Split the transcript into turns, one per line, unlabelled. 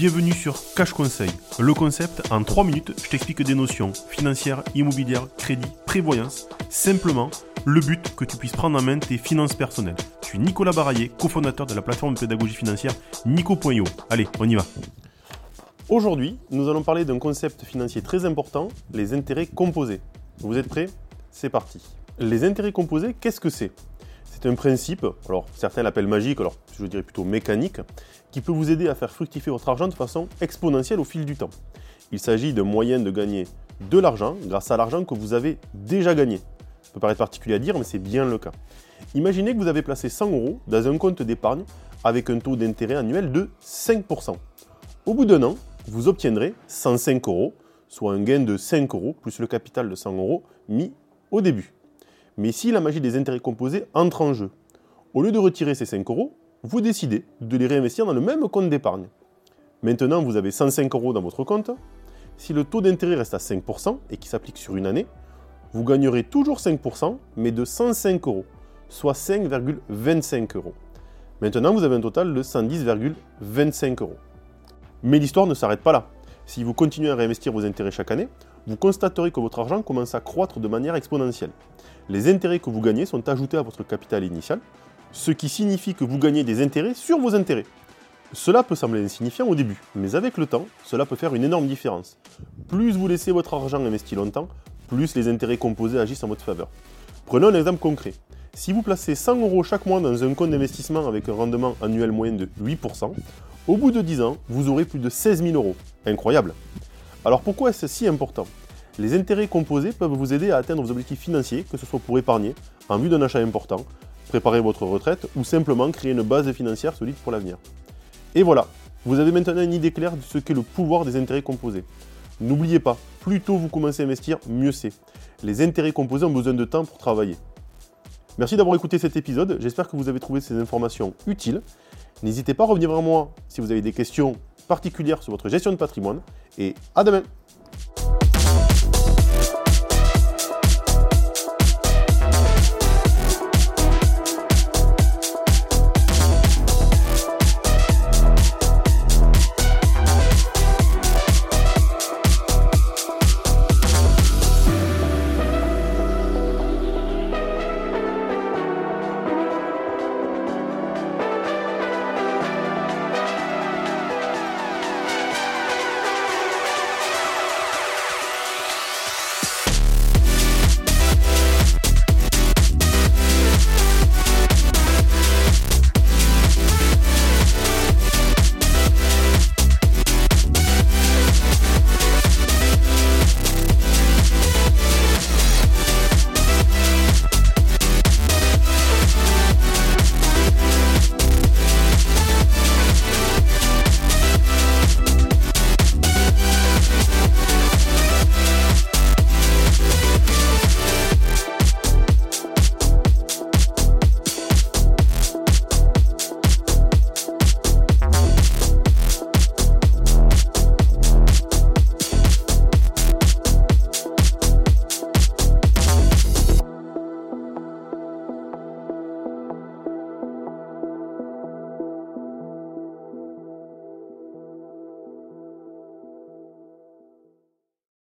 Bienvenue sur Cash Conseil. Le concept, en 3 minutes, je t'explique des notions financières, immobilières, crédit, prévoyance. Simplement, le but que tu puisses prendre en main tes finances personnelles. Je suis Nicolas Baraillé, cofondateur de la plateforme de pédagogie financière Nico.io. Allez, on y va. Aujourd'hui, nous allons parler d'un concept financier très important, les intérêts composés. Vous êtes prêts? C'est parti. Les intérêts composés, qu'est-ce que c'est? C'est un principe, alors certains l'appellent magique, alors je dirais plutôt mécanique, qui peut vous aider à faire fructifier votre argent de façon exponentielle au fil du temps. Il s'agit d'un moyen de gagner de l'argent grâce à l'argent que vous avez déjà gagné. Ça peut paraître particulier à dire, mais c'est bien le cas. Imaginez que vous avez placé 100 euros dans un compte d'épargne avec un taux d'intérêt annuel de 5%. Au bout d'un an, vous obtiendrez 105 euros, soit un gain de 5 euros plus le capital de 100 euros mis au début. Mais si la magie des intérêts composés entre en jeu, au lieu de retirer ces 5 euros, vous décidez de les réinvestir dans le même compte d'épargne. Maintenant, vous avez 105 euros dans votre compte. Si le taux d'intérêt reste à 5% et qui s'applique sur une année, vous gagnerez toujours 5%, mais de 105 euros, soit 5,25 euros. Maintenant, vous avez un total de 110,25 euros. Mais l'histoire ne s'arrête pas là. Si vous continuez à réinvestir vos intérêts chaque année, vous constaterez que votre argent commence à croître de manière exponentielle. Les intérêts que vous gagnez sont ajoutés à votre capital initial, ce qui signifie que vous gagnez des intérêts sur vos intérêts. Cela peut sembler insignifiant au début, mais avec le temps, cela peut faire une énorme différence. Plus vous laissez votre argent investi longtemps, plus les intérêts composés agissent en votre faveur. Prenons un exemple concret. Si vous placez 100 euros chaque mois dans un compte d'investissement avec un rendement annuel moyen de 8%, au bout de 10 ans, vous aurez plus de 16 000 euros. Incroyable Alors pourquoi est-ce si important? Les intérêts composés peuvent vous aider à atteindre vos objectifs financiers, que ce soit pour épargner, en vue d'un achat important, préparer votre retraite ou simplement créer une base financière solide pour l'avenir. Et voilà, vous avez maintenant une idée claire de ce qu'est le pouvoir des intérêts composés. N'oubliez pas, plus tôt vous commencez à investir, mieux c'est. Les intérêts composés ont besoin de temps pour travailler. Merci d'avoir écouté cet épisode, j'espère que vous avez trouvé ces informations utiles. N'hésitez pas à revenir vers moi si vous avez des questions particulières sur votre gestion de patrimoine, et à demain